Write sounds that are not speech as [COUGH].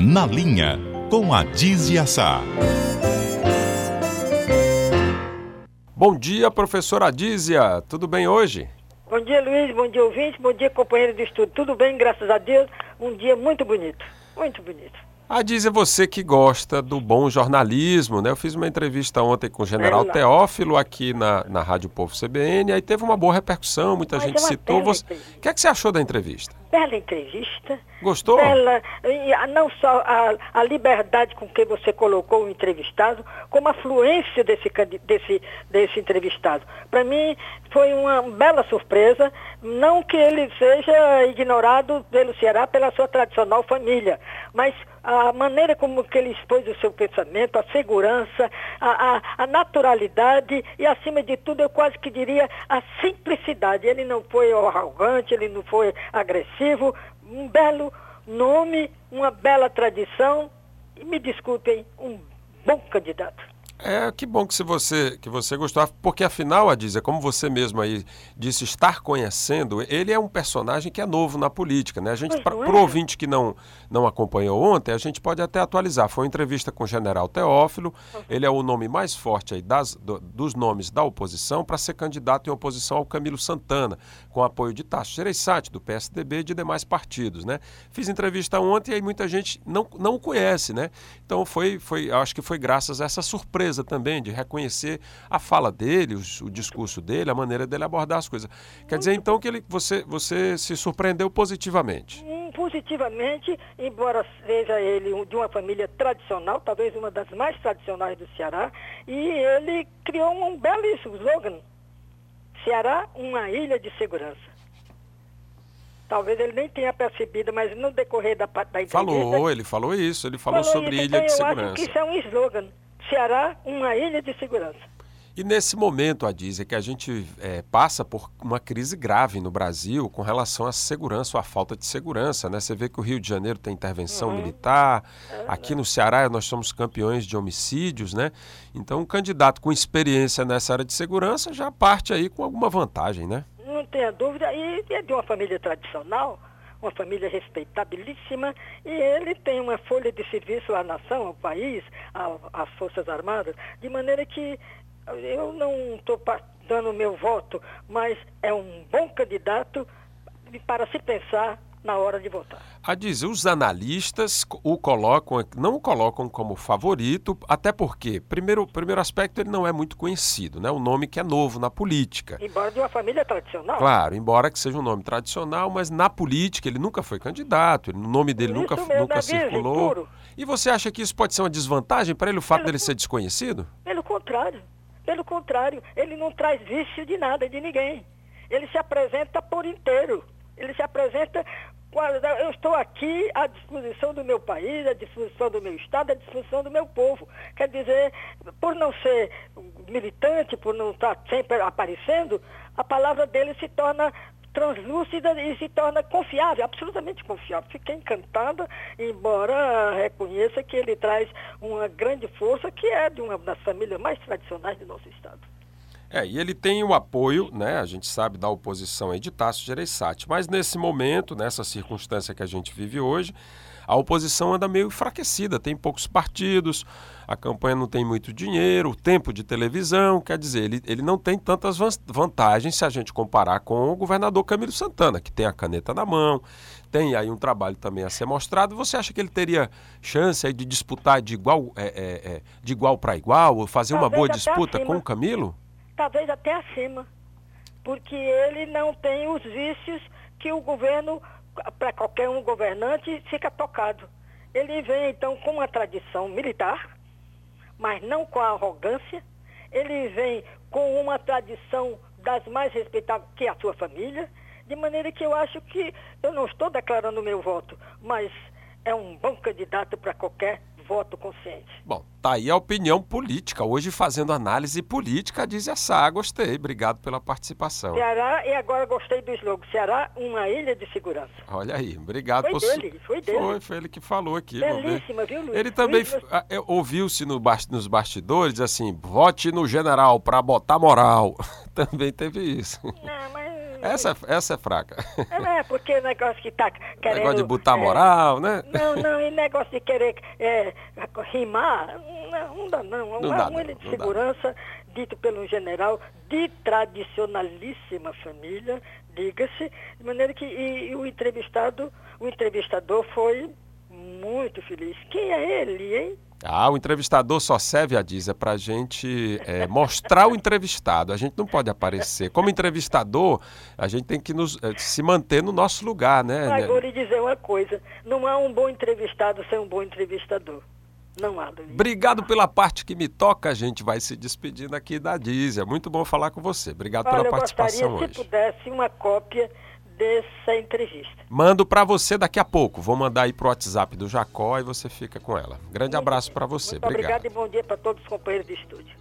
Na Linha, com a Dizia Sá. Bom dia, professora Adízia. Tudo bem hoje? Bom dia, Luiz. Bom dia, ouvinte. Bom dia, companheiro de estudo. Tudo bem, graças a Deus. Um dia muito bonito. Muito bonito. Adízia, você que gosta do bom jornalismo, né? Eu fiz uma entrevista ontem com o general É, Teófilo aqui na, na Rádio Povo CBN, aí teve uma boa repercussão, muita Mas gente é citou. Você... O que, é que você achou da entrevista? Bela entrevista. Gostou? Bela, não só a, a liberdade com que você colocou o entrevistado, como a fluência desse, desse, desse entrevistado. Para mim, foi uma bela surpresa, não que ele seja ignorado pelo Ceará pela sua tradicional família, mas a maneira como que ele expôs o seu pensamento, a segurança, a, a, a naturalidade e, acima de tudo, eu quase que diria a simplicidade. Ele não foi arrogante, ele não foi agressivo, um belo nome, uma bela tradição e, me desculpem, um bom candidato. É, que bom que se você que você gostou, porque afinal, Adízia, como você mesmo aí disse, estar conhecendo, ele é um personagem que é novo na política, né? A gente, para o é? ouvinte que não, não acompanhou ontem, a gente pode até atualizar. Foi uma entrevista com o general Teófilo, ele é o nome mais forte aí das, do- dos nomes da oposição para ser candidato em oposição ao Camilo Santana, com apoio de Tasso Gereissati, do PSDB e de demais partidos, né? Fiz entrevista ontem e aí muita gente não, não o conhece, né? Então foi, foi, acho que foi graças a essa surpresa também de reconhecer a fala dele, o, o discurso dele, a maneira dele abordar as coisas. Quer dizer então que ele, você, você se surpreendeu positivamente. Hum, Positivamente, embora seja ele de uma família tradicional, talvez uma das mais tradicionais do Ceará, e ele criou um belíssimo slogan. Ceará, uma ilha de segurança. Talvez ele nem tenha percebido, mas no decorrer da, da entrevista... Falou, ele falou isso, ele falou, sobre isso. ilha então de eu acho segurança. que isso é um slogan. Ceará, uma ilha de segurança. E nesse momento, a dizer que a gente eh, passa por uma crise grave no Brasil com relação à segurança ou à falta de segurança, né? Você vê que o Rio de Janeiro tem intervenção militar, aqui no Ceará nós somos campeões de homicídios, né? Então, um candidato com experiência nessa área de segurança já parte aí com alguma vantagem, né? Não tenha dúvida, e é de uma família tradicional, uma família respeitabilíssima, e ele tem uma folha de serviço à nação, ao país, às Forças Armadas, de maneira que eu não estou dando meu voto, mas é um bom candidato para se pensar na hora de votar. A dizer, os analistas o colocam, não o colocam como favorito, até porque, primeiro, primeiro aspecto, ele não é muito conhecido, né? Um nome que é novo na política. Embora de uma família tradicional. Claro, embora que seja um nome tradicional, mas na política ele nunca foi candidato, ele- o nome dele Isso nunca, mesmo, nunca é virgem, circulou. puro. E você acha que isso pode ser uma desvantagem para ele, o fato Pelo dele ser desconhecido? Pelo contrário, pelo contrário, ele não traz vício de nada, de ninguém. Ele se apresenta por inteiro. Ele se apresenta. A- Eu estou aqui à disposição do meu país, à disposição do meu Estado, à disposição do meu povo. Quer dizer, por não ser militante, por não estar sempre aparecendo, a palavra dele se torna translúcida e se torna confiável, absolutamente confiável. Fiquei encantada, embora reconheça que ele traz uma grande força, que é de uma das famílias mais tradicionais do nosso Estado. É, e ele tem o apoio, né, a gente sabe, da oposição aí de Tasso Gereissati. Mas nesse momento, nessa circunstância que a gente vive hoje, a oposição anda meio enfraquecida, tem poucos partidos, a campanha não tem muito dinheiro, o tempo de televisão, quer dizer, ele, ele não tem tantas van- vantagens se a gente comparar com o governador Camilo Santana, que tem a caneta na mão, tem aí um trabalho também a ser mostrado. Você acha que ele teria chance aí de disputar de igual, é, é, é, de igual para igual, ou fazer uma Talvez boa até disputa com o Camilo? Talvez até acima, porque ele não tem os vícios que o governo, para qualquer um governante, fica tocado. Ele vem, então, com uma tradição militar, mas não com a arrogância. Ele vem com uma tradição das mais respeitáveis, que a sua família, de maneira que eu acho que, eu não estou declarando meu voto, mas é um bom candidato para qualquer voto consciente. Bom, tá aí a opinião política. Hoje fazendo análise política, diz essa. Gostei, obrigado pela participação. Ceará, e agora gostei do slogan, Ceará, uma ilha de segurança. Olha aí, obrigado Foi por dele, foi dele. Foi, foi ele que falou aqui. Belíssima, viu, Luiz? Ele também Luiz, ah, ouviu-se no bas- nos bastidores assim: vote no general para botar moral. [LAUGHS] também teve isso. Não, Essa, essa é fraca. É, porque negócio que tá querendo... Negócio de botar é, moral, né? Não, não, e negócio de querer é, rimar, não, não dá não. Não é um não, hino de segurança dito pelo general de tradicionalíssima família, diga-se, de maneira que e, e o entrevistado, o entrevistador foi muito feliz. Quem é ele, hein? Ah, o entrevistador só serve, a diz, é pra gente é, mostrar o entrevistado. A gente não pode aparecer. Como entrevistador, a gente tem que nos, eh, se manter no nosso lugar, né? Mas vou lhe dizer uma coisa, não há um bom entrevistado sem um bom entrevistador. Não há, Luiz. Obrigado pela parte que me toca. A gente vai se despedindo aqui da Dízia. Muito bom falar com você. Obrigado Olha, pela eu participação gostaria, hoje. se pudesse, uma cópia dessa entrevista. Mando para você daqui a pouco. Vou mandar aí pro WhatsApp do Jacó e você fica com ela. Grande abraço para você. Muito Obrigado. obrigado e bom dia para todos os companheiros de estúdio.